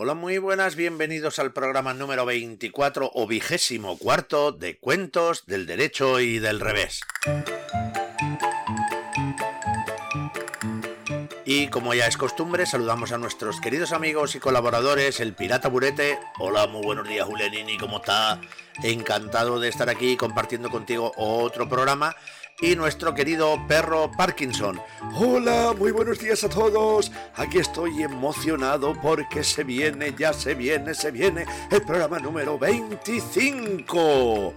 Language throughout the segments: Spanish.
Hola, muy buenas, bienvenidos al programa número 24 o vigésimo cuarto de Cuentos del Derecho y del Revés. Y como ya es costumbre, saludamos a nuestros queridos amigos y colaboradores, el Pirata Burete. Hola, muy buenos días, Julianini, ¿cómo está? Encantado de estar aquí compartiendo contigo otro programa. Y nuestro querido perro Parkinson. Hola, muy buenos días a todos. Aquí estoy emocionado porque se viene, ya se viene, se viene el programa número 25.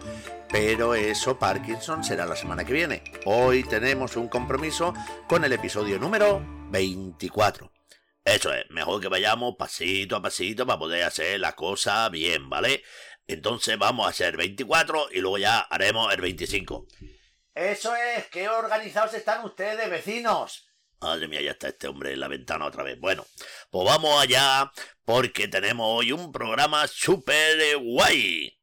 Pero eso, Parkinson, será la semana que viene. Hoy tenemos un compromiso con el episodio número 24. Eso es, mejor que vayamos pasito a pasito para poder hacer la cosa bien, ¿vale? Entonces vamos a hacer 24 y luego ya haremos el 25. Eso es, qué organizados están ustedes, vecinos. Madre mía, ya está este hombre en la ventana otra vez. Bueno, pues vamos allá porque tenemos hoy un programa súper guay.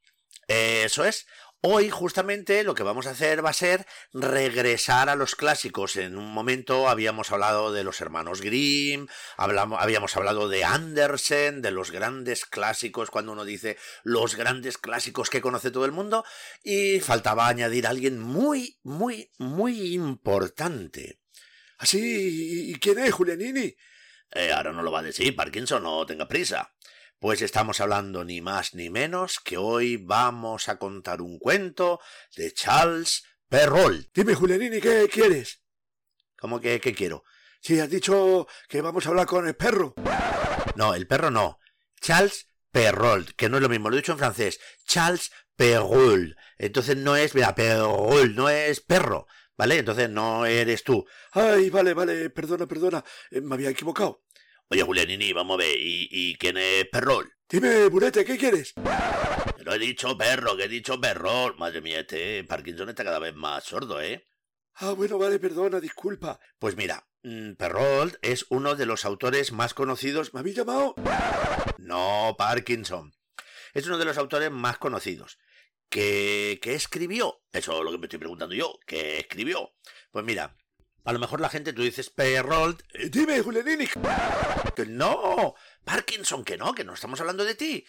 Eso es, Hoy justamente lo que vamos a hacer va a ser regresar a los clásicos. En un momento habíamos hablado de los hermanos Grimm, hablamos, habíamos hablado de Andersen, de los grandes clásicos, cuando uno dice los grandes clásicos que conoce todo el mundo, y faltaba añadir a alguien muy, muy, muy importante. ¿Así? ¿Ah, ¿Y quién es, Julianini? Eh, ahora no lo va a decir, Parkinson, no tenga prisa. Pues estamos hablando ni más ni menos que hoy vamos a contar un cuento de Charles Perrault. Dime, Julianini, ¿qué quieres? ¿Cómo que qué quiero? Sí, has dicho que vamos a hablar con el perro. No, el perro no. Charles Perrault, que no es lo mismo, lo he dicho en francés. Charles Perrault. Entonces no es, mira, Perrault, no es perro, ¿vale? Entonces no eres tú. Ay, vale, vale, perdona, perdona, eh, me había equivocado. Oye, Julianini, vamos a ver, ¿y, quién es Perrol? Dime, Burete, ¿qué quieres? No he dicho perro, que he dicho Perrol. Madre mía, este Parkinson está cada vez más sordo, ¿eh? Ah, bueno, vale, perdona, disculpa. Pues mira, mm, Perrault es uno de los autores más conocidos. ¿Me habéis llamado? No, Parkinson. Es uno de los autores más conocidos. ¿Qué, ¿Qué escribió? Eso es lo que me estoy preguntando yo. ¿Qué escribió? Pues mira, a lo mejor la gente, tú dices Perrault. Eh, dime, Julianini. Que no, Parkinson, que no, que no estamos hablando de ti.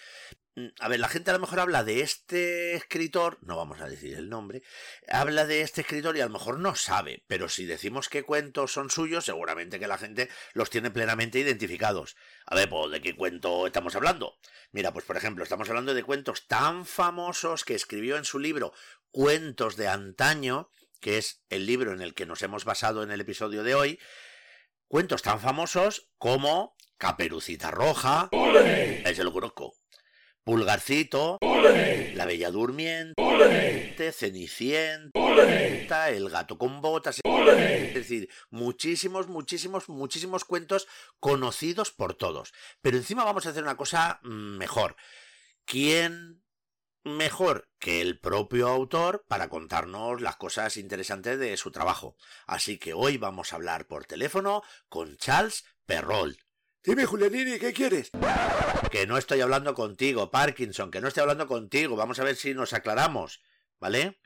Mm, a ver, la gente a lo mejor habla de este escritor, no vamos a decir el nombre, habla de este escritor y a lo mejor no sabe, pero si decimos qué cuentos son suyos, seguramente que la gente los tiene plenamente identificados. A ver, pues, ¿de qué cuento estamos hablando? Mira, pues por ejemplo, estamos hablando de cuentos tan famosos que escribió en su libro Cuentos de antaño, que es el libro en el que nos hemos basado en el episodio de hoy, cuentos tan famosos como Caperucita Roja, ese lo conozco, Pulgarcito, La Bella Durmiente, Cenicienta, El Gato con Botas, es decir, muchísimos, muchísimos, muchísimos cuentos conocidos por todos. Pero encima vamos a hacer una cosa mm, mejor. ¿Quién mejor que el propio autor para contarnos las cosas interesantes de su trabajo. Así que hoy vamos a hablar por teléfono con Charles Perrault. Dime, Julianini, ¿qué quieres? Que no estoy hablando contigo, Parkinson, que no estoy hablando contigo. Vamos a ver si nos aclaramos, ¿vale?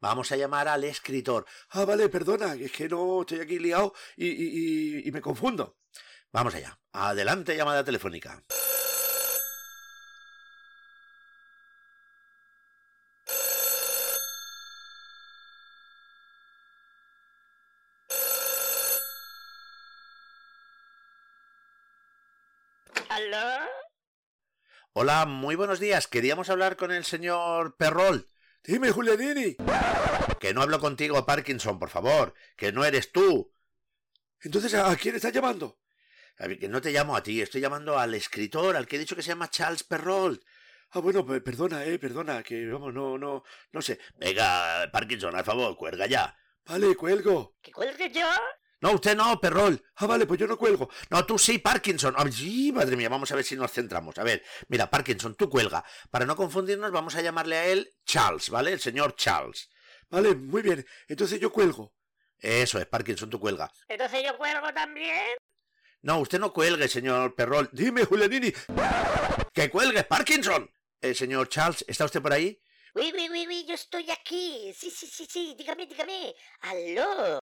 Vamos a llamar al escritor. Ah, vale, perdona, es que no estoy aquí liado y, y, y me confundo. Vamos allá. Adelante, llamada telefónica. Hola, muy buenos días. Queríamos hablar con el señor Perrol. Dime, Julianini. Que no hablo contigo, Parkinson, por favor. Que no eres tú. Entonces, ¿a quién estás llamando? A ver, que no te llamo a ti, estoy llamando al escritor, al que he dicho que se llama Charles Perrault. Ah, bueno, perdona, eh, perdona, que vamos, no, no, no sé. Venga, Parkinson, al favor, cuelga ya. Vale, cuelgo. ¿Que cuelgue yo? No, usted no, Perrol. Ah, vale, pues yo no cuelgo. No, tú sí, Parkinson. Ay, sí, madre mía, vamos a ver si nos centramos. A ver, mira, Parkinson, tú cuelga. Para no confundirnos, vamos a llamarle a él Charles, ¿vale? El señor Charles. Vale, muy bien. Entonces yo cuelgo. Eso es, Parkinson, tú cuelga. Entonces yo cuelgo también. No, usted no cuelgue, señor Perrol. Dime, Julianini. ¡Que cuelgue, Parkinson! El señor Charles, ¿está usted por ahí? Oui, oui, oui, oui, yo estoy aquí. Sí, sí, sí, sí, dígame, dígame. Aló.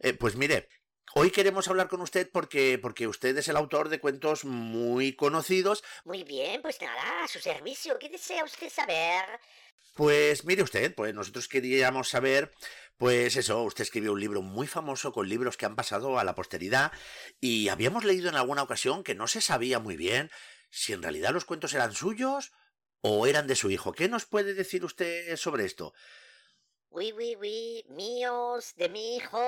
Eh, pues mire, hoy queremos hablar con usted porque, porque usted es el autor de cuentos muy conocidos. Muy bien, pues nada, a su servicio. ¿Qué desea usted saber? Pues mire usted, pues nosotros queríamos saber, pues eso, usted escribió un libro muy famoso con libros que han pasado a la posteridad y habíamos leído en alguna ocasión que no se sabía muy bien si en realidad los cuentos eran suyos o eran de su hijo. ¿Qué nos puede decir usted sobre esto? Uy, uy, uy, míos, de mi hijo.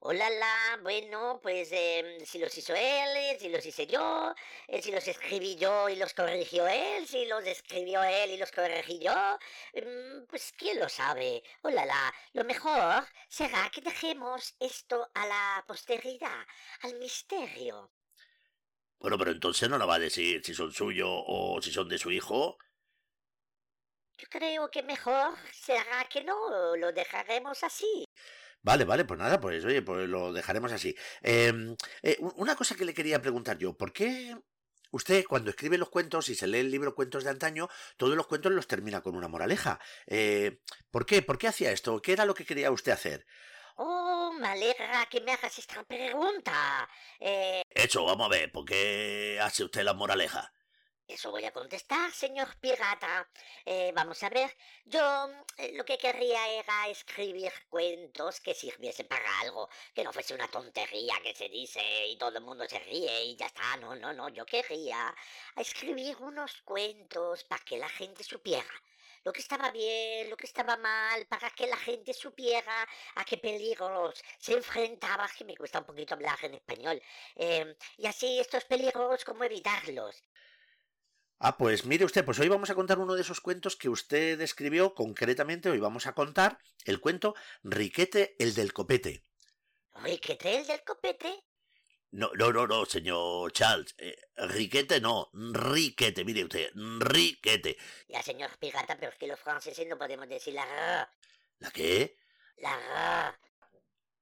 Hola, la, bueno, pues em, si los hizo él, eh, si los hice yo, eh, si los escribí yo y los corrigió él, si los escribió él y los corregí yo, em, pues quién lo sabe. Hola, la, lo mejor será que dejemos esto a la posteridad, al misterio. Bueno, pero entonces no nos va a decir si son suyos o si son de su hijo. Yo creo que mejor será que no, lo dejaremos así. Vale, vale, pues nada, pues oye, pues lo dejaremos así. Em, eh, una cosa que le quería preguntar yo, ¿por qué usted cuando escribe los cuentos y se lee el libro Cuentos de antaño, todos los cuentos los termina con una moraleja? Eh, ¿Por qué? ¿Por qué hacía esto? ¿Qué era lo que quería usted hacer? Oh, me alegra que me hagas esta pregunta. Eh... Eso, vamos a ver, ¿por qué hace usted la moraleja? Eso voy a contestar, señor pirata. Eh, vamos a ver, yo eh, lo que querría era escribir cuentos que sirviesen para algo, que no fuese una tontería que se dice y todo el mundo se ríe y ya está. No, no, no, yo querría escribir unos cuentos para que la gente supiera lo que estaba bien, lo que estaba mal, para que la gente supiera a qué peligros se enfrentaba, que me cuesta un poquito hablar en español, eh, y así estos peligros, cómo evitarlos. Ah, pues mire usted, pues hoy vamos a contar uno de esos cuentos que usted escribió concretamente. Hoy vamos a contar el cuento Riquete el del copete. ¿Riquete el del copete? No, no, no, no, señor Charles. Eh, riquete no, riquete, mire usted, riquete. Ya, señor pirata, pero es que los franceses no podemos decir la R. ¿La qué? La R.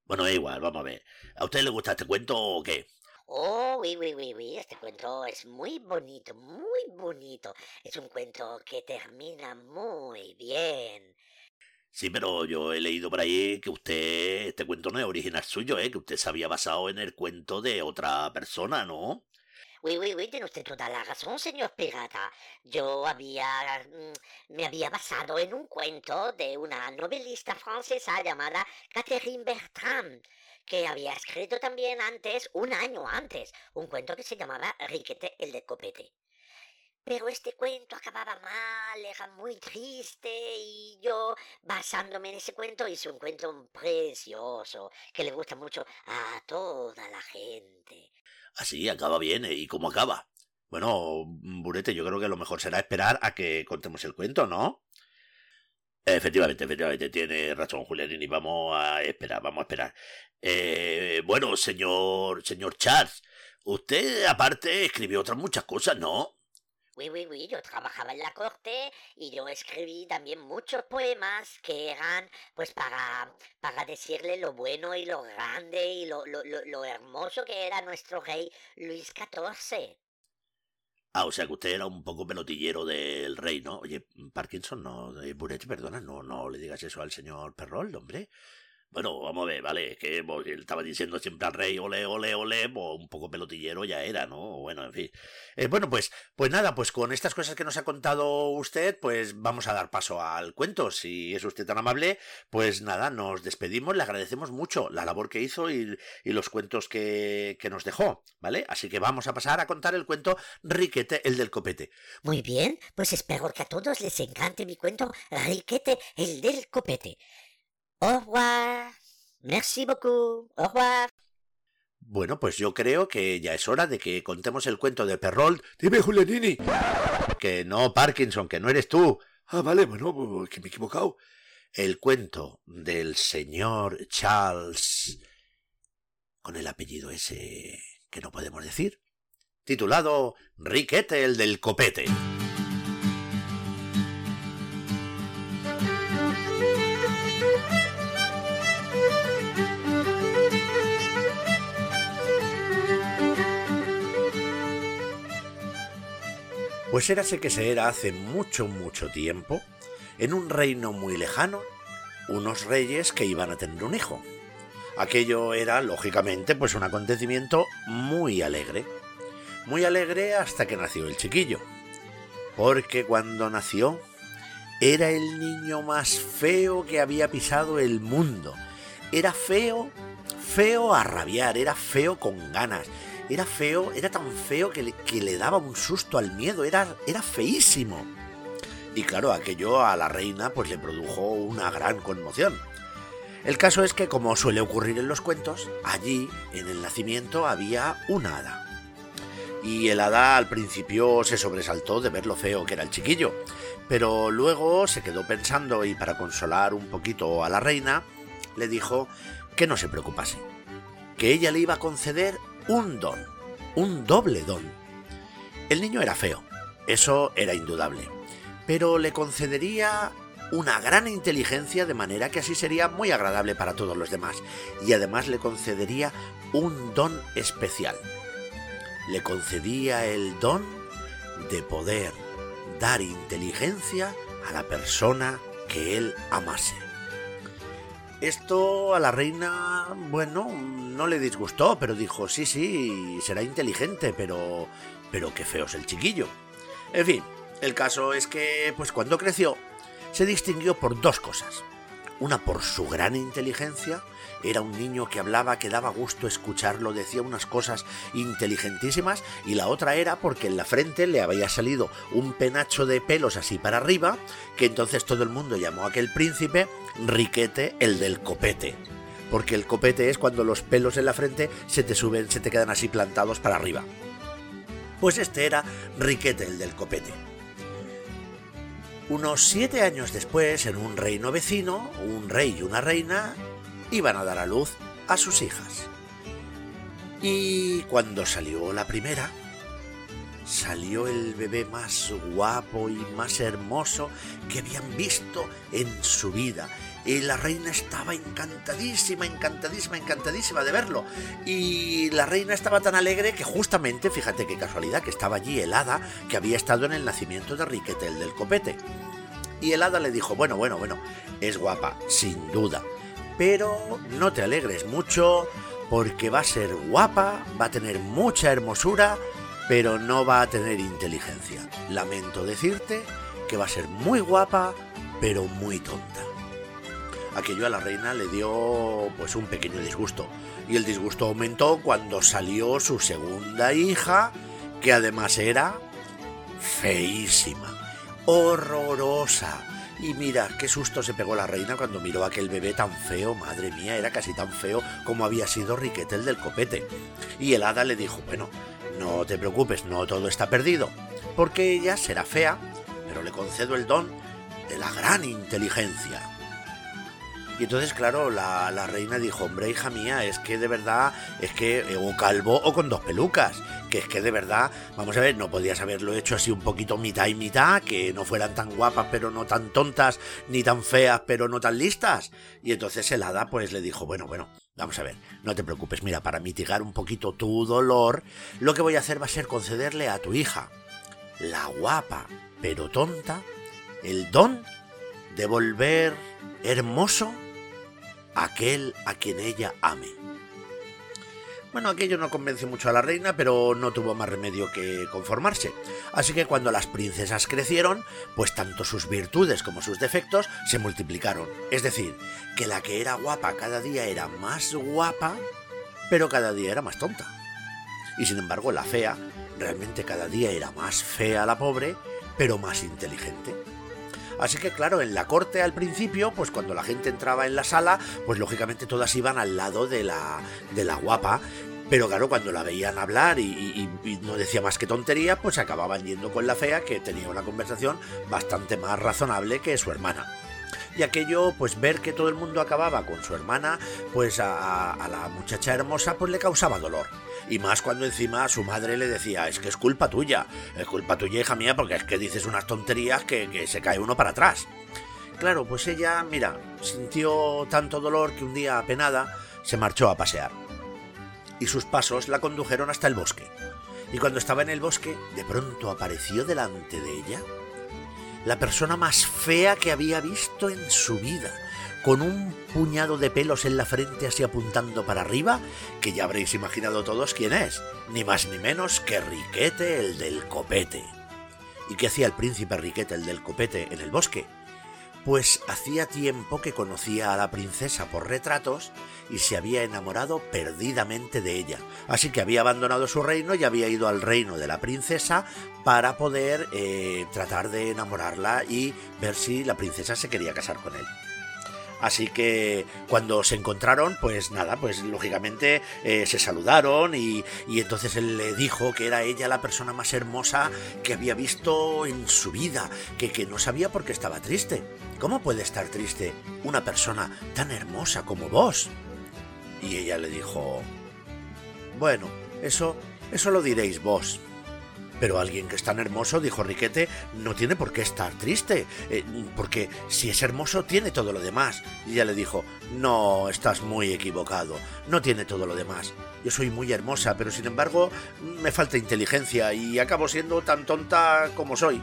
Bueno, igual, vamos a ver. ¿A usted le gusta este cuento o qué? Oh, oui, oui, oui, oui, este cuento es muy bonito, muy bonito. Es un cuento que termina muy bien. Sí, pero yo he leído por ahí que usted, este cuento no es original suyo, ¿eh? Que usted se había basado en el cuento de otra persona, ¿no? Oui, oui, oui, tiene usted toda la razón, señor pirata. Yo había... Mm, me había basado en un cuento de una novelista francesa llamada Catherine Bertrand que había escrito también antes, un año antes, un cuento que se llamaba Riquete el de copete. Pero este cuento acababa mal, era muy triste y yo, basándome en ese cuento, hice un cuento precioso que le gusta mucho a toda la gente. Así, acaba bien. ¿eh? ¿Y cómo acaba? Bueno, Burete, yo creo que lo mejor será esperar a que contemos el cuento, ¿no? Efectivamente, efectivamente, tiene razón Julianini. Vamos a esperar, vamos a esperar. Eh, bueno, señor, señor Charles, usted aparte escribió otras muchas cosas, ¿no? Oui, oui, oui, yo trabajaba en la corte y yo escribí también muchos poemas que eran pues para, para decirle lo bueno y lo grande y lo, lo, lo, lo hermoso que era nuestro rey Luis XIV. Ah, o sea que usted era un poco pelotillero del rey, ¿no? Oye, Parkinson, no, eh, Buret, perdona, no, no le digas eso al señor Perrol, hombre. Bueno, vamos a ver, vale, que pues, él estaba diciendo siempre al rey, ole, ole, ole, pues un poco pelotillero ya era, ¿no? Bueno, en fin. Eh, bueno, pues, pues nada, pues con estas cosas que nos ha contado usted, pues vamos a dar paso al cuento. Si es usted tan amable, pues nada, nos despedimos, le agradecemos mucho la labor que hizo y, y los cuentos que, que nos dejó, ¿vale? Así que vamos a pasar a contar el cuento Riquete, el del copete. Muy bien, pues espero que a todos les encante mi cuento Riquete, el del copete. Au revoir. Merci beaucoup. Au revoir. Bueno, pues yo creo que ya es hora de que contemos el cuento de Perrol. Dime, Julianini. Que no, Parkinson, que no eres tú. Ah, vale, bueno, que me he equivocado. El cuento del señor Charles con el apellido ese que no podemos decir, titulado Riquete el del copete. Pues érase que se era hace mucho, mucho tiempo, en un reino muy lejano, unos reyes que iban a tener un hijo. Aquello era, lógicamente, pues un acontecimiento muy alegre. Muy alegre hasta que nació el chiquillo. Porque cuando nació, era el niño más feo que había pisado el mundo. Era feo, feo a rabiar, era feo con ganas. Era feo, era tan feo que le, daba un susto al miedo, era, era feísimo. Y claro, aquello a la reina pues le produjo una gran conmoción. El caso es que, como suele ocurrir en los cuentos, allí, en el nacimiento, había una hada. Y el hada al principio se sobresaltó de ver lo feo que era el chiquillo, pero luego se quedó pensando y para consolar un poquito a la reina, le dijo que no se preocupase, que ella le iba a conceder un don, un doble don. El niño era feo, eso era indudable, pero le concedería una gran inteligencia de manera que así sería muy agradable para todos los demás y además le concedería un don especial. Le concedía el don de poder dar inteligencia a la persona que él amase. Esto a la reina, bueno, no le disgustó, pero dijo, sí, sí, será inteligente, pero... pero qué feo es el chiquillo. En fin, el caso es que, pues cuando creció, se distinguió por dos cosas. Una por su gran inteligencia, era un niño que hablaba, que daba gusto escucharlo, decía unas cosas inteligentísimas, y la otra era porque en la frente le había salido un penacho de pelos así para arriba, que entonces todo el mundo llamó a aquel príncipe Riquete el del copete. Porque el copete es cuando los pelos en la frente se te suben, se te quedan así plantados para arriba. Pues este era Riquete el del copete. Unos siete años después, en un reino vecino, un rey y una reina iban a dar a luz a sus hijas. Y cuando salió la primera, salió el bebé más guapo y más hermoso que habían visto en su vida. Y la reina estaba encantadísima, encantadísima, encantadísima de verlo. Y la reina estaba tan alegre que justamente, fíjate qué casualidad, que estaba allí el hada que había estado en el nacimiento de Riquete, el del copete. Y el hada le dijo, bueno, bueno, bueno, es guapa, sin duda, pero no te alegres mucho porque va a ser guapa, va a tener mucha hermosura, pero no va a tener inteligencia. Lamento decirte que va a ser muy guapa, pero muy tonta. Aquello a la reina le dio pues un pequeño disgusto, y el disgusto aumentó cuando salió su segunda hija, que además era feísima, horrorosa, y mira, qué susto se pegó la reina cuando miró a aquel bebé tan feo, madre mía, era casi tan feo como había sido Riquetel del copete. Y el hada le dijo, bueno, no te preocupes, no todo está perdido, porque ella será fea, pero le concedo el don de la gran inteligencia. Y entonces, claro, la, reina dijo, hombre, hija mía, es que de verdad, es que eh, o calvo o con dos pelucas, que es que de verdad, vamos a ver, no podías haberlo hecho así un poquito mitad y mitad, que no fueran tan guapas pero no tan tontas, ni tan feas pero no tan listas. Y entonces el hada pues le dijo, bueno, bueno, vamos a ver, no te preocupes, mira, para mitigar un poquito tu dolor, lo que voy a hacer va a ser concederle a tu hija, la guapa pero tonta, el don de volver hermoso aquel a quien ella ame. Bueno, aquello no convenció mucho a la reina, pero no tuvo más remedio que conformarse. Así que cuando las princesas crecieron, pues tanto sus virtudes como sus defectos se multiplicaron. Es decir, que la que era guapa cada día era más guapa, pero cada día era más tonta. Y sin embargo, la fea realmente cada día era más fea la pobre, pero más inteligente. Así que claro, en la corte al principio, pues cuando la gente entraba en la sala, pues lógicamente todas iban al lado de la, de la guapa. Pero claro, cuando la veían hablar y, y, y, no decía más que tontería, pues acababan yendo con la fea, que tenía una conversación bastante más razonable que su hermana. Y aquello, pues ver que todo el mundo acababa con su hermana, pues a, la muchacha hermosa, pues le causaba dolor. Y más cuando encima su madre le decía, es que es culpa tuya, es culpa tuya, hija mía, porque es que dices unas tonterías que, que se cae uno para atrás. Claro, pues ella, mira, sintió tanto dolor que un día apenada se marchó a pasear. Y sus pasos la condujeron hasta el bosque. Y cuando estaba en el bosque, de pronto apareció delante de ella la persona más fea que había visto en su vida, con un puñado de pelos en la frente así apuntando para arriba, que ya habréis imaginado todos quién es, ni más ni menos que Riquete el del copete. ¿Y qué hacía el príncipe Riquete el del copete en el bosque? Pues hacía tiempo que conocía a la princesa por retratos y se había enamorado perdidamente de ella. Así que había abandonado su reino y había ido al reino de la princesa para poder eh, tratar de enamorarla y ver si la princesa se quería casar con él. Así que cuando se encontraron, pues nada, pues lógicamente eh, se saludaron y, y, entonces él le dijo que era ella la persona más hermosa que había visto en su vida, que, que no sabía por qué estaba triste. ¿Cómo puede estar triste una persona tan hermosa como vos? Y ella le dijo, bueno, eso, eso lo diréis vos. Pero alguien que es tan hermoso, dijo Riquete, no tiene por qué estar triste, eh, porque si es hermoso tiene todo lo demás. Y ella le dijo, no, estás muy equivocado, no tiene todo lo demás. Yo soy muy hermosa, pero sin embargo me falta inteligencia y acabo siendo tan tonta como soy.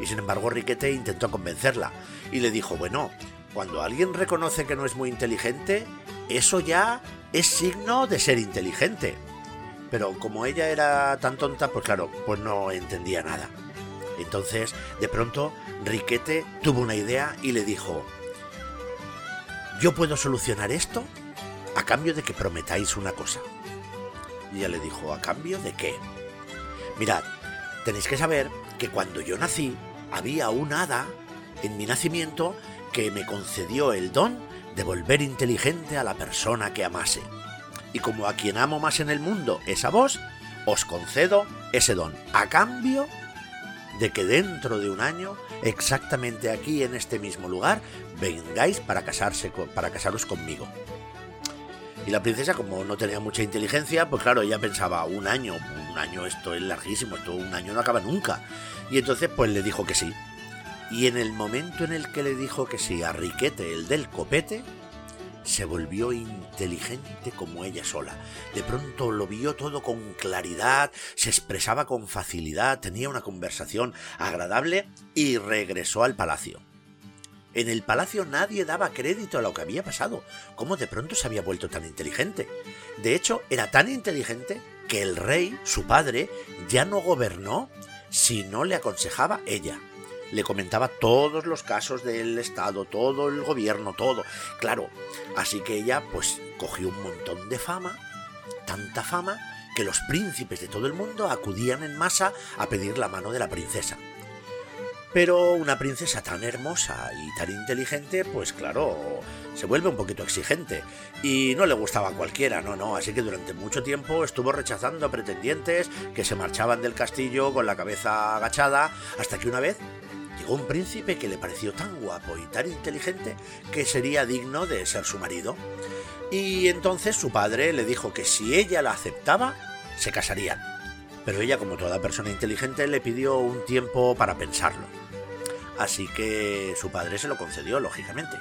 Y sin embargo Riquete intentó convencerla y le dijo, bueno, cuando alguien reconoce que no es muy inteligente, eso ya es signo de ser inteligente. Pero como ella era tan tonta, pues claro, pues no entendía nada. Entonces, de pronto, Riquete tuvo una idea y le dijo, yo puedo solucionar esto a cambio de que prometáis una cosa. Y ella le dijo, ¿a cambio de qué? Mirad, tenéis que saber que cuando yo nací, había un hada en mi nacimiento que me concedió el don de volver inteligente a la persona que amase y como a quien amo más en el mundo es a vos, os concedo ese don, a cambio de que dentro de un año, exactamente aquí en este mismo lugar, vengáis para casarse para casaros conmigo. Y la princesa, como no tenía mucha inteligencia, pues claro, ella pensaba, un año, un año esto es larguísimo, esto un año no acaba nunca. Y entonces pues le dijo que sí. Y en el momento en el que le dijo que sí a Riquete, el del copete, se volvió inteligente como ella sola. De pronto lo vio todo con claridad, se expresaba con facilidad, tenía una conversación agradable y regresó al palacio. En el palacio nadie daba crédito a lo que había pasado, cómo de pronto se había vuelto tan inteligente. De hecho, era tan inteligente que el rey, su padre, ya no gobernó si no le aconsejaba ella le comentaba todos los casos del Estado, todo el gobierno, todo. Claro, así que ella pues cogió un montón de fama, tanta fama, que los príncipes de todo el mundo acudían en masa a pedir la mano de la princesa. Pero una princesa tan hermosa y tan inteligente, pues claro, se vuelve un poquito exigente. Y no le gustaba a cualquiera, no, no. Así que durante mucho tiempo estuvo rechazando a pretendientes que se marchaban del castillo con la cabeza agachada, hasta que una vez llegó un príncipe que le pareció tan guapo y tan inteligente que sería digno de ser su marido. Y entonces su padre le dijo que si ella la aceptaba, se casarían. Pero ella, como toda persona inteligente, le pidió un tiempo para pensarlo. Así que su padre se lo concedió, lógicamente.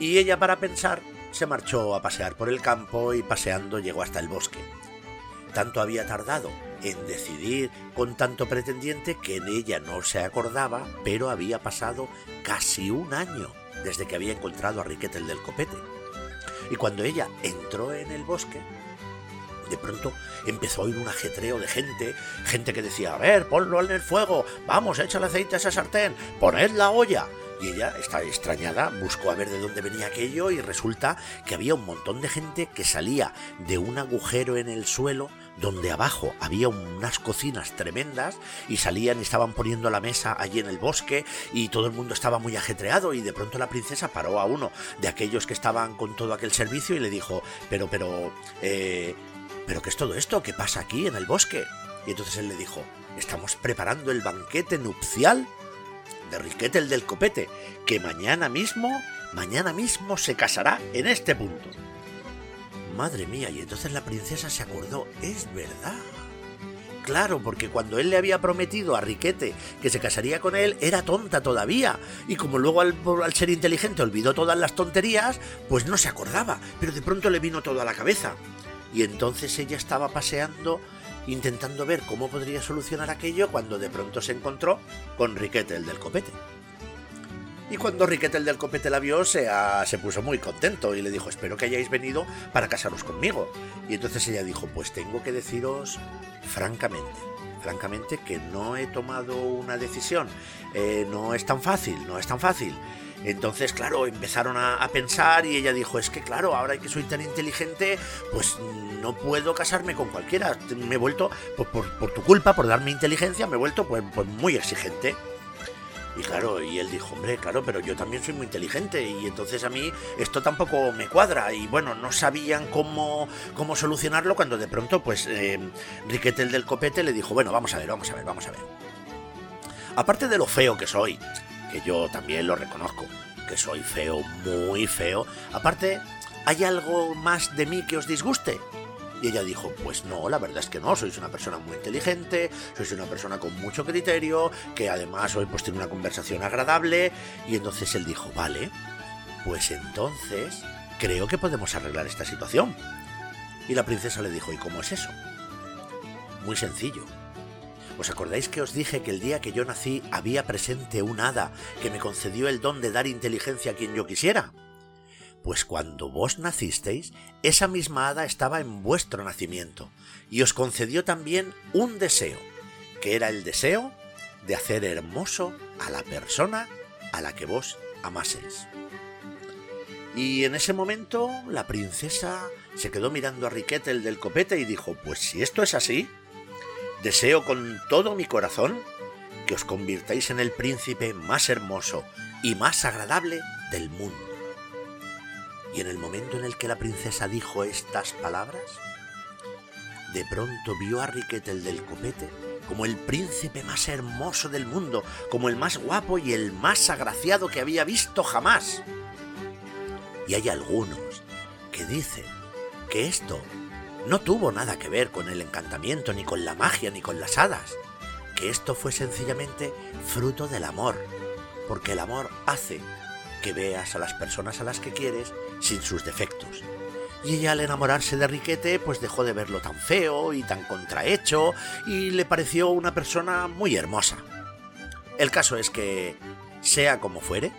Y ella, para pensar, se marchó a pasear por el campo y paseando llegó hasta el bosque. Tanto había tardado en decidir con tanto pretendiente que en ella no se acordaba, pero había pasado casi un año desde que había encontrado a Riquete el del copete. Y cuando ella entró en el bosque, de pronto empezó a oír un ajetreo de gente, gente que decía, a ver, ponlo en el fuego, vamos, échale aceite a esa sartén, poned la olla. Y ella, está extrañada, buscó a ver de dónde venía aquello y resulta que había un montón de gente que salía de un agujero en el suelo donde abajo había unas cocinas tremendas y salían y estaban poniendo la mesa allí en el bosque y todo el mundo estaba muy ajetreado y de pronto la princesa paró a uno de aquellos que estaban con todo aquel servicio y le dijo, pero, pero, eh, pero ¿qué es todo esto? ¿Qué pasa aquí en el bosque? Y entonces él le dijo, estamos preparando el banquete nupcial de Riquete el del copete, que mañana mismo, mañana mismo se casará en este punto. Madre mía, y entonces la princesa se acordó, es verdad. Claro, porque cuando él le había prometido a Riquete que se casaría con él, era tonta todavía. Y como luego al, ser inteligente olvidó todas las tonterías, pues no se acordaba. Pero de pronto le vino todo a la cabeza. Y entonces ella estaba paseando intentando ver cómo podría solucionar aquello cuando de pronto se encontró con Riquete el del copete. Y cuando Riquete el del copete la vio, se, se puso muy contento y le dijo, espero que hayáis venido para casaros conmigo. Y entonces ella dijo, pues tengo que deciros francamente, francamente que no he tomado una decisión. Eh, no es tan fácil, no es tan fácil. Entonces, claro, empezaron a, pensar y ella dijo, es que claro, ahora que soy tan inteligente, pues no puedo casarme con cualquiera. Me he vuelto, por, por, tu culpa, por darme inteligencia, me he vuelto pues, pues muy exigente. Y claro, y él dijo, hombre, claro, pero yo también soy muy inteligente y entonces a mí esto tampoco me cuadra. Y bueno, no sabían cómo, cómo solucionarlo cuando de pronto, pues, eh, Riquete el del copete le dijo, bueno, vamos a ver, vamos a ver, vamos a ver. Aparte de lo feo que soy, que yo también lo reconozco, que soy feo, muy feo, aparte, ¿hay algo más de mí que os disguste? Y ella dijo, pues no, la verdad es que no, sois una persona muy inteligente, sois una persona con mucho criterio, que además hoy pues tiene una conversación agradable. Y entonces él dijo, vale, pues entonces creo que podemos arreglar esta situación. Y la princesa le dijo, ¿y cómo es eso? Muy sencillo. ¿Os acordáis que os dije que el día que yo nací había presente un hada que me concedió el don de dar inteligencia a quien yo quisiera? Pues cuando vos nacisteis, esa misma hada estaba en vuestro nacimiento y os concedió también un deseo, que era el deseo de hacer hermoso a la persona a la que vos amaseis. Y en ese momento la princesa se quedó mirando a Riquete el del copete y dijo, pues si esto es así, deseo con todo mi corazón que os convirtáis en el príncipe más hermoso y más agradable del mundo. Y en el momento en el que la princesa dijo estas palabras, de pronto vio a Riquete el del copete como el príncipe más hermoso del mundo, como el más guapo y el más agraciado que había visto jamás. Y hay algunos que dicen que esto no tuvo nada que ver con el encantamiento, ni con la magia, ni con las hadas, que esto fue sencillamente fruto del amor, porque el amor hace que veas a las personas a las que quieres sin sus defectos. Y ella al enamorarse de Riquete pues dejó de verlo tan feo y tan contrahecho y le pareció una persona muy hermosa. El caso es que, sea como fuere,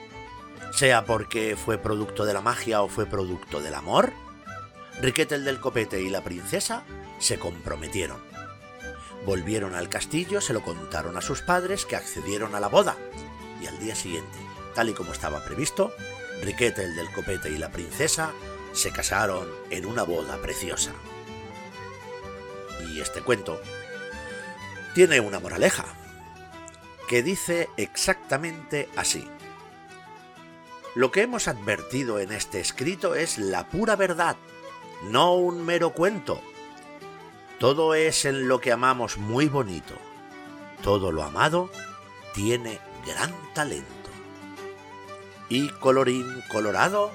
sea porque fue producto de la magia o fue producto del amor, Riquete el del copete y la princesa se comprometieron. Volvieron al castillo, se lo contaron a sus padres que accedieron a la boda y al día siguiente Tal y como estaba previsto, Riquete el del copete y la princesa se casaron en una boda preciosa. Y este cuento tiene una moraleja, que dice exactamente así. Lo que hemos advertido en este escrito es la pura verdad, no un mero cuento. Todo es en lo que amamos muy bonito. Todo lo amado tiene gran talento. Y colorín colorado,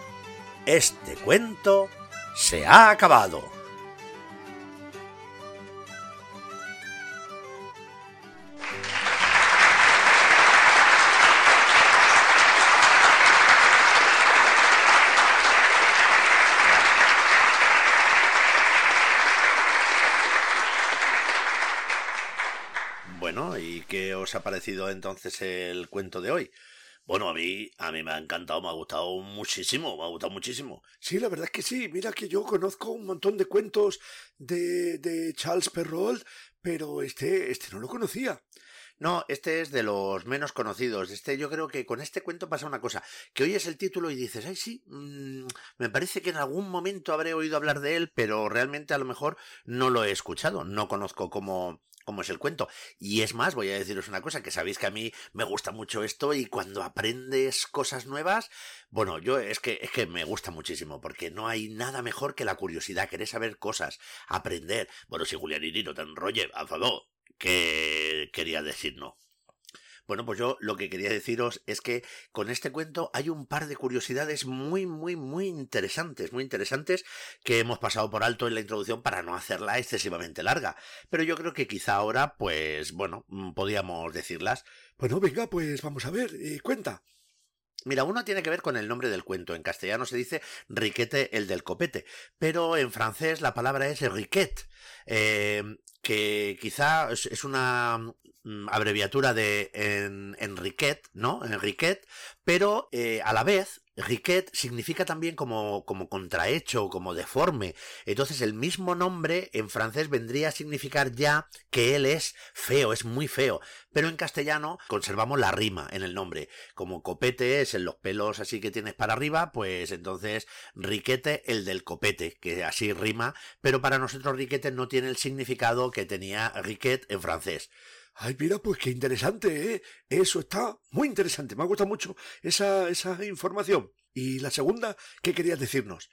este cuento se ha acabado. Bueno, ¿y qué os ha parecido entonces el cuento de hoy? Bueno, a mí, a mí me ha encantado, me ha gustado muchísimo, me ha gustado muchísimo. Sí, la verdad es que sí. Mira que yo conozco un montón de cuentos de, de Charles Perrault, pero este, este no lo conocía. No, este es de los menos conocidos. Este, yo creo que con este cuento pasa una cosa, que oyes el título y dices, ay sí, mm, me parece que en algún momento habré oído hablar de él, pero realmente a lo mejor no lo he escuchado, no conozco cómo, como es el cuento. Y es más, voy a deciros una cosa, que sabéis que a mí me gusta mucho esto y cuando aprendes cosas nuevas, bueno, yo es que, es que me gusta muchísimo, porque no hay nada mejor que la curiosidad, querer saber cosas, aprender. Bueno, si Julianini no te enrolle, a favor, que quería decir no. Bueno, pues yo lo que quería deciros es que con este cuento hay un par de curiosidades muy, muy, muy interesantes, muy interesantes que hemos pasado por alto en la introducción para no hacerla excesivamente larga. Pero yo creo que quizá ahora, pues bueno, mm, podíamos decirlas. Bueno, venga, pues vamos a ver, eh, cuenta. Mira, uno tiene que ver con el nombre del cuento. En castellano se dice Riquete el del copete, pero en francés la palabra es riquet. Eh, que quizá es, una abreviatura de Enriquet, ¿no? Enriquet, pero eh, a la vez Riquet significa también como, como contrahecho, como deforme. Entonces el mismo nombre en francés vendría a significar ya que él es feo, es muy feo. Pero en castellano conservamos la rima en el nombre. Como copete es en los pelos así que tienes para arriba, pues entonces riquete el del copete, que así rima. Pero para nosotros riquete no tiene el significado que tenía riquet en francés. Ay, mira, pues qué interesante, ¿eh? Eso está muy interesante. Me ha gustado mucho esa, esa información. ¿Y la segunda, qué querías decirnos?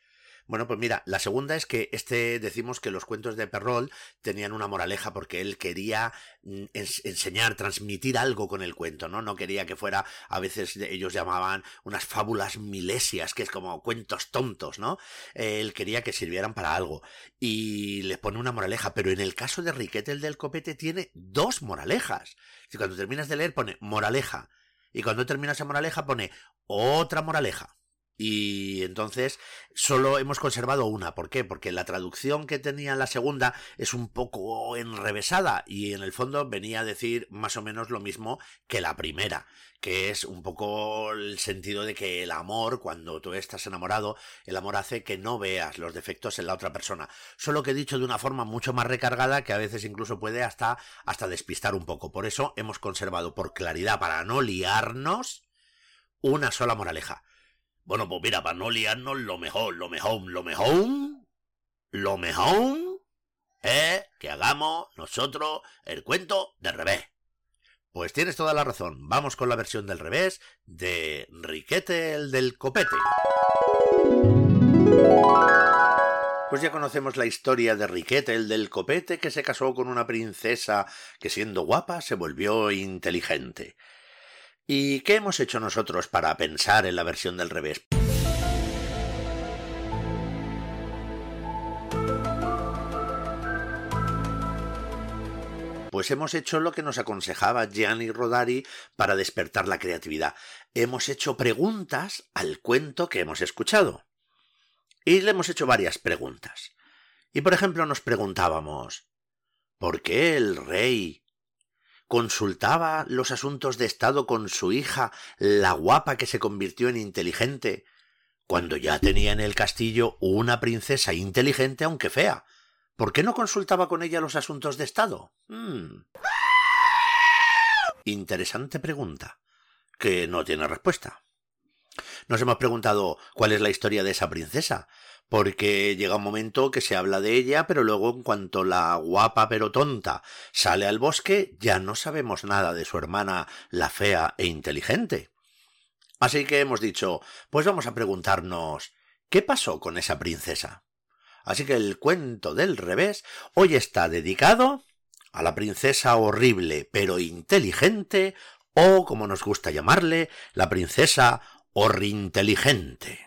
Bueno, pues mira, la segunda es que este decimos que los cuentos de Perrol tenían una moraleja porque él quería mm, enseñar, transmitir algo con el cuento, ¿no? No quería que fuera, a veces ellos llamaban unas fábulas milesias, que es como cuentos tontos, ¿no? Él quería que sirvieran para algo y les pone una moraleja, pero en el caso de Riquete el del copete tiene dos moralejas. Y cuando terminas de leer pone moraleja y cuando termina esa moraleja pone otra moraleja. Y entonces solo hemos conservado una. ¿Por qué? Porque la traducción que tenía la segunda es un poco enrevesada y en el fondo venía a decir más o menos lo mismo que la primera, que es un poco el sentido de que el amor, cuando tú estás enamorado, el amor hace que no veas los defectos en la otra persona. Solo que he dicho de una forma mucho más recargada que a veces incluso puede hasta, hasta despistar un poco. Por eso hemos conservado por claridad, para no liarnos, una sola moraleja bueno, pues mira, para no liarnos, lo mejor, lo mejor, lo mejor, lo mejor es que hagamos nosotros el cuento del revés. Pues tienes toda la razón. Vamos con la versión del revés de Riquete el del copete. Pues ya conocemos la historia de Riquete el del copete que se casó con una princesa que siendo guapa se volvió inteligente. ¿Y qué hemos hecho nosotros para pensar en la versión del revés? Pues hemos hecho lo que nos aconsejaba Gianni Rodari para despertar la creatividad. Hemos hecho preguntas al cuento que hemos escuchado. Y le hemos hecho varias preguntas. Y por ejemplo nos preguntábamos ¿Por qué el rey consultaba los asuntos de Estado con su hija, la guapa que se convirtió en inteligente, cuando ya tenía en el castillo una princesa inteligente aunque fea. ¿Por qué no consultaba con ella los asuntos de Estado? Hmm. Interesante pregunta, que no tiene respuesta. Nos hemos preguntado cuál es la historia de esa princesa, porque llega un momento que se habla de ella, pero luego en cuanto la guapa pero tonta sale al bosque, ya no sabemos nada de su hermana, la fea e inteligente. Así que hemos dicho, pues vamos a preguntarnos, ¿qué pasó con esa princesa? Así que el cuento del revés hoy está dedicado a la princesa horrible pero inteligente, o como nos gusta llamarle, la princesa horrinteligente.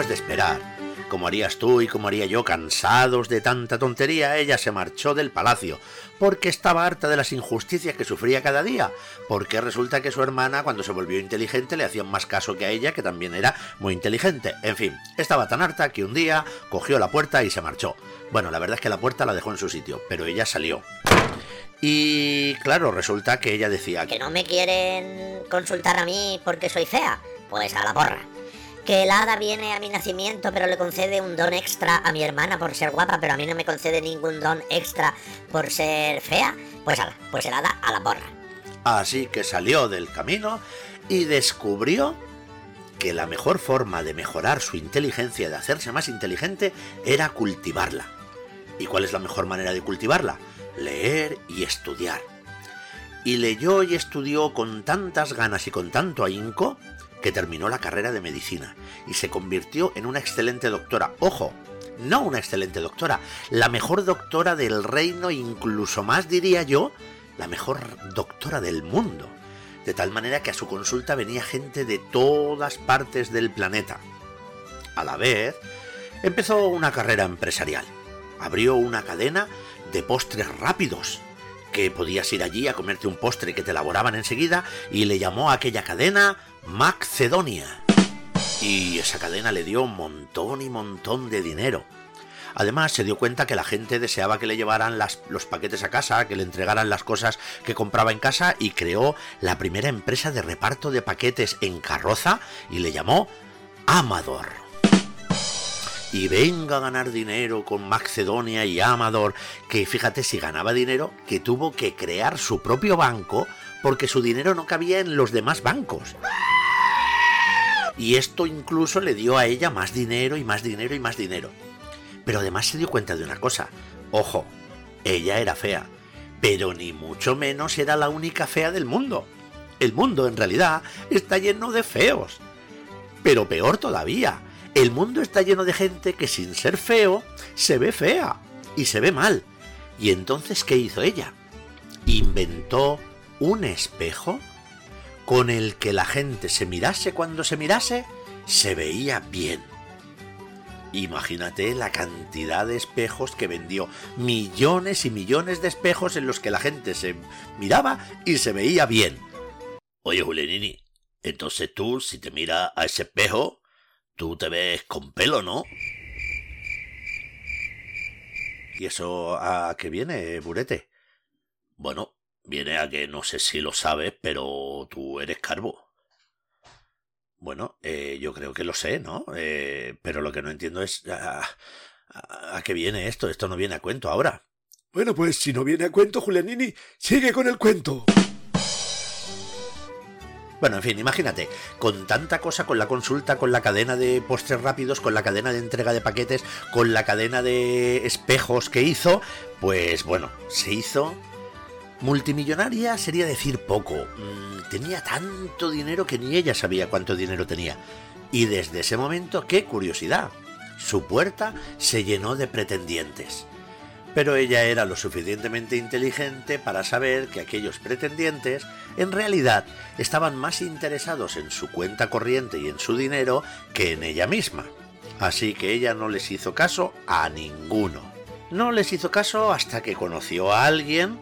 Es de esperar, como harías tú y como haría yo, cansados de tanta tontería, ella se marchó del palacio, porque estaba harta de las injusticias que sufría cada día, porque resulta que su hermana, cuando se volvió inteligente, le hacían más caso que a ella, que también era muy inteligente. En fin, estaba tan harta que un día cogió la puerta y se marchó. Bueno, la verdad es que la puerta la dejó en su sitio, pero ella salió. Y claro, resulta que ella decía... Que no me quieren consultar a mí porque soy fea. Pues a la porra que el hada viene a mi nacimiento pero le concede un don extra a mi hermana por ser guapa, pero a mí no me concede ningún don extra por ser fea, pues ala, pues el hada a la porra. Así que salió del camino y descubrió que la mejor forma de mejorar su inteligencia, de hacerse más inteligente, era cultivarla. ¿Y cuál es la mejor manera de cultivarla? Leer y estudiar. Y leyó y estudió con tantas ganas y con tanto ahínco que terminó la carrera de medicina y se convirtió en una excelente doctora. Ojo, no una excelente doctora, la mejor doctora del reino, incluso más diría yo, la mejor doctora del mundo. De tal manera que a su consulta venía gente de todas partes del planeta. A la vez, empezó una carrera empresarial. Abrió una cadena de postres rápidos que podías ir allí a comerte un postre que te elaboraban enseguida y le llamó a aquella cadena Macedonia. Y esa cadena le dio un montón y montón de dinero. Además, se dio cuenta que la gente deseaba que le llevaran los paquetes a casa, que le entregaran las cosas que compraba en casa y creó la primera empresa de reparto de paquetes en carroza y le llamó Amador. Y venga a ganar dinero con Macedonia y Amador, que fíjate si ganaba dinero, que tuvo que crear su propio banco porque su dinero no cabía en los demás bancos. Y esto incluso le dio a ella más dinero y más dinero y más dinero. Pero además se dio cuenta de una cosa. Ojo, ella era fea, pero ni mucho menos era la única fea del mundo. El mundo en realidad está lleno de feos. Pero peor todavía, el mundo está lleno de gente que sin ser feo se ve fea y se ve mal. ¿Y entonces qué hizo ella? Inventó un espejo con el que la gente se mirase cuando se mirase, se veía bien. Imagínate la cantidad de espejos que vendió. Millones y millones de espejos en los que la gente se miraba y se veía bien. Oye, Julianini, entonces tú, si te miras a ese espejo, tú te ves con pelo, ¿no? ¿Y eso a qué viene, Burete? Bueno, viene a que no sé si lo sabes, pero tú eres calvo. Bueno, eh, yo creo que lo sé, ¿no? Eh, pero lo que no entiendo es a, a, qué viene esto. Esto no viene a cuento ahora. Bueno, pues si no viene a cuento, Julianini, sigue con el cuento. Bueno, en fin, imagínate, con tanta cosa, con la consulta, con la cadena de postres rápidos, con la cadena de entrega de paquetes, con la cadena de espejos que hizo, pues bueno, se hizo Multimillonaria sería decir poco. Mm, tenía tanto dinero que ni ella sabía cuánto dinero tenía. Y desde ese momento, qué curiosidad, su puerta se llenó de pretendientes. Pero ella era lo suficientemente inteligente para saber que aquellos pretendientes en realidad estaban más interesados en su cuenta corriente y en su dinero que en ella misma. Así que ella no les hizo caso a ninguno. No les hizo caso hasta que conoció a alguien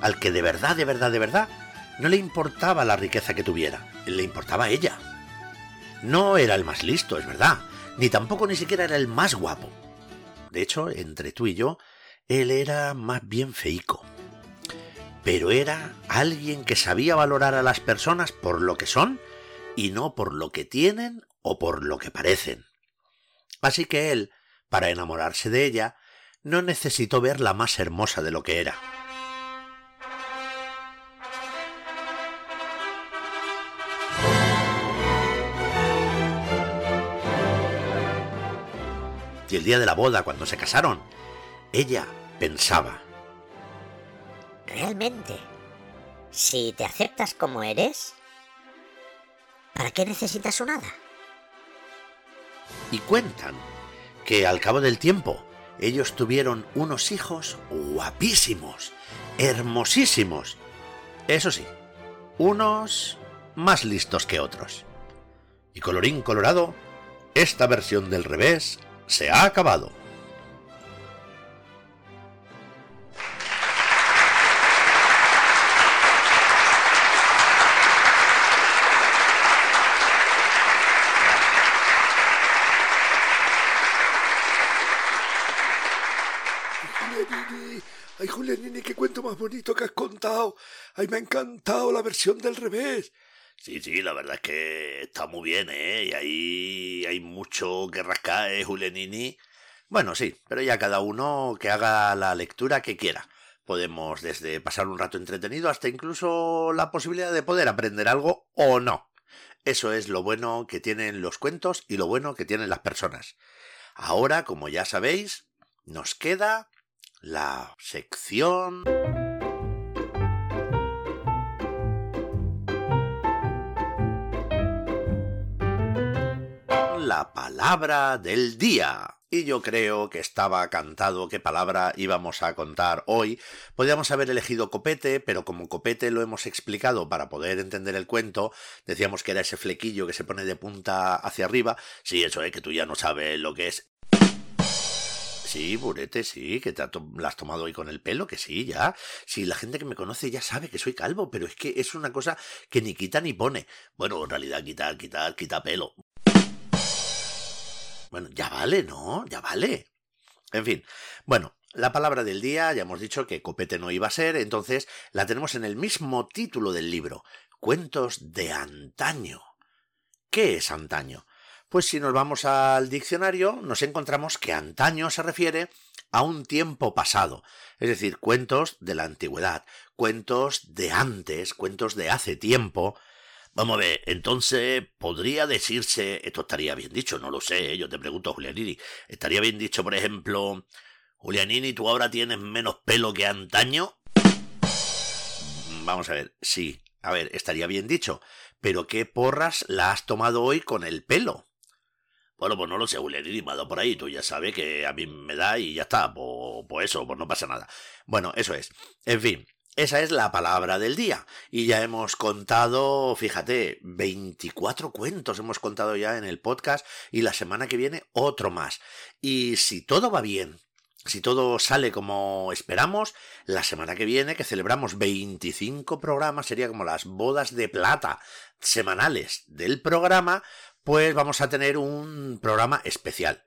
al que de verdad, de verdad, de verdad, no le importaba la riqueza que tuviera, le importaba ella. No era el más listo, es verdad, ni tampoco ni siquiera era el más guapo. De hecho, entre tú y yo, él era más bien feico. Pero era alguien que sabía valorar a las personas por lo que son y no por lo que tienen o por lo que parecen. Así que él, para enamorarse de ella, no necesitó verla más hermosa de lo que era. Y el día de la boda, cuando se casaron, ella pensaba. Realmente, si te aceptas como eres, ¿para qué necesitas un hada? Y cuentan que al cabo del tiempo ellos tuvieron unos hijos guapísimos, hermosísimos. Eso sí, unos más listos que otros. Y colorín colorado, esta versión del revés se ha acabado. Ay, Julianini, qué cuento más bonito que has contado. Ay, me ha encantado la versión del revés. Sí, sí, la verdad es que está muy bien, ¿eh? Y ahí hay mucho que rascar, ¿eh, Julianini? Bueno, sí, pero ya cada uno que haga la lectura que quiera. Podemos desde pasar un rato entretenido hasta incluso la posibilidad de poder aprender algo o no. Eso es lo bueno que tienen los cuentos y lo bueno que tienen las personas. Ahora, como ya sabéis, nos queda la sección... la palabra del día. Y yo creo que estaba cantado qué palabra íbamos a contar hoy. Podríamos haber elegido copete, pero como copete lo hemos explicado para poder entender el cuento, decíamos que era ese flequillo que se pone de punta hacia arriba. Sí, eso es que tú ya no sabes lo que es. Sí, burete, sí, que te la has tomado hoy con el pelo, que sí, ya. Sí, la gente que me conoce ya sabe que soy calvo, pero es que es una cosa que ni quita ni pone. Bueno, en realidad quita, quita, quita pelo. Bueno, ya vale, ¿no? Ya vale. En fin, bueno, la palabra del día, ya hemos dicho que copete no iba a ser, entonces la tenemos en el mismo título del libro, Cuentos de antaño. ¿Qué es antaño? Pues si nos vamos al diccionario, nos encontramos que antaño se refiere a un tiempo pasado, es decir, cuentos de la antigüedad, cuentos de antes, cuentos de hace tiempo. Vamos a ver, entonces podría decirse, esto estaría bien dicho, no lo sé, ¿eh? yo te pregunto, Julianini, estaría bien dicho, por ejemplo, Julianini, tú ahora tienes menos pelo que antaño. Vamos a ver, sí, a ver, estaría bien dicho, pero ¿qué porras la has tomado hoy con el pelo? Bueno, pues no lo sé, Julián, y me ha dado por ahí, tú ya sabes que a mí me da y ya está, pues, pues eso, pues no pasa nada. Bueno, eso es. En fin, esa es la palabra del día. Y ya hemos contado, fíjate, 24 cuentos hemos contado ya en el podcast y la semana que viene otro más. Y si todo va bien, si todo sale como esperamos, la semana que viene, que celebramos 25 programas, sería como las bodas de plata semanales del programa, pues vamos a tener un programa especial.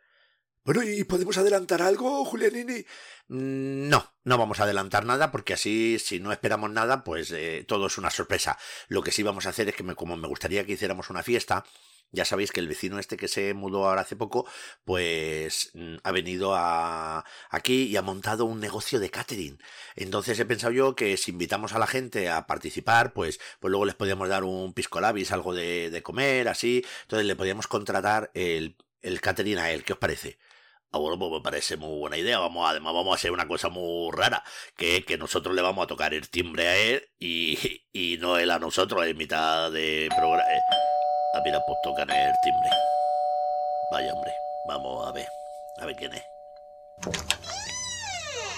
Bueno, ¿y podemos adelantar algo, Julianini? Mm, no, no vamos a adelantar nada porque así, si no esperamos nada, pues eh, todo es una sorpresa. Lo que sí vamos a hacer es que, como me gustaría que hiciéramos una fiesta, ya sabéis que el vecino este que se mudó ahora hace poco, pues mm, ha venido a aquí y ha montado un negocio de catering. Entonces he pensado yo que si invitamos a la gente a participar, pues, pues luego les podíamos dar un pisco labis, algo de, de comer, así. Entonces le podíamos contratar el, el catering a él. ¿Qué os parece? Ah, bueno, pues me parece muy buena idea. Vamos, además vamos a hacer una cosa muy rara, que es que nosotros le vamos a tocar el timbre a él y, y no él a nosotros en mitad de programa. Eh, Ah, mira, pues tocan el timbre. Vaya, hombre. Vamos a ver. A ver quién es.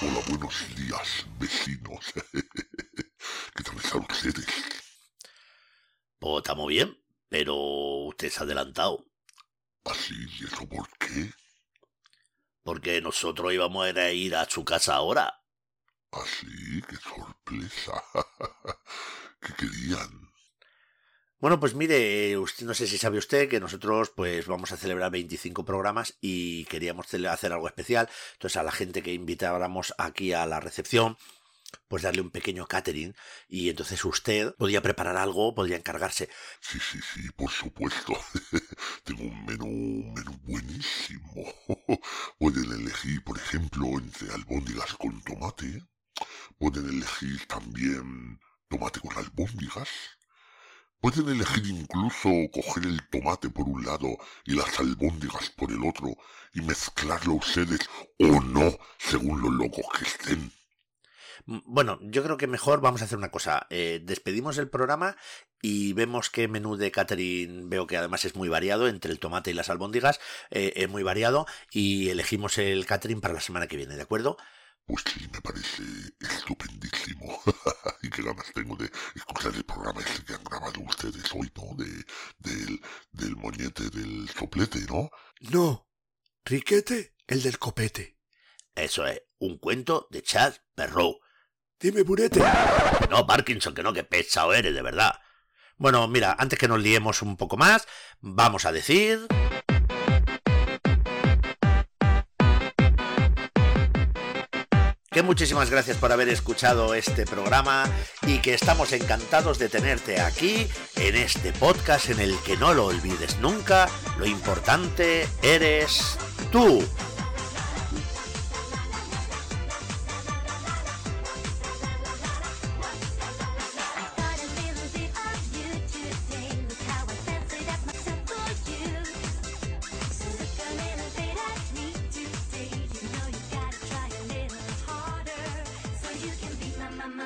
Hola, buenos días, vecinos. ¿Qué tal están ustedes? Pues estamos bien, pero usted se ha adelantado. ¿Así? ¿Y eso por qué? Porque nosotros íbamos a ir a su casa ahora. ¿Así? ¡Qué sorpresa! ¿Qué querían? Bueno, pues mire, usted, no sé si sabe usted que nosotros pues vamos a celebrar 25 programas y queríamos hacer algo especial. Entonces a la gente que invitáramos aquí a la recepción, pues darle un pequeño catering y entonces usted podía preparar algo, podría encargarse. Sí, sí, sí, por supuesto. Tengo un menú, un menú buenísimo. Pueden elegir, por ejemplo, entre albóndigas con tomate. Pueden elegir también tomate con albóndigas Pueden elegir incluso coger el tomate por un lado y las albóndigas por el otro y mezclarlo ustedes o no, según los locos que estén. Bueno, yo creo que mejor vamos a hacer una cosa. Eh, despedimos el programa y vemos qué menú de catering veo que además es muy variado entre el tomate y las albóndigas, eh, es muy variado y elegimos el catering para la semana que viene, ¿de acuerdo? Pues sí, me parece estupendísimo. y qué ganas tengo de escuchar el programa ese que han grabado ustedes hoy, ¿no? De, del, del moñete del soplete, ¿no? No, Riquete, el del copete. Eso es, un cuento de Chad Perrow. Dime, burete. no, Parkinson, que no, que pesado eres, de verdad. Bueno, mira, antes que nos liemos un poco más, vamos a decir... que muchísimas gracias por haber escuchado este programa y que estamos encantados de tenerte aquí en este podcast en el que no lo olvides nunca, lo importante eres tú.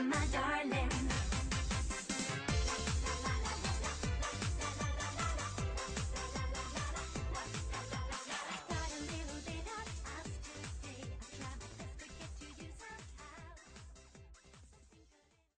my darling.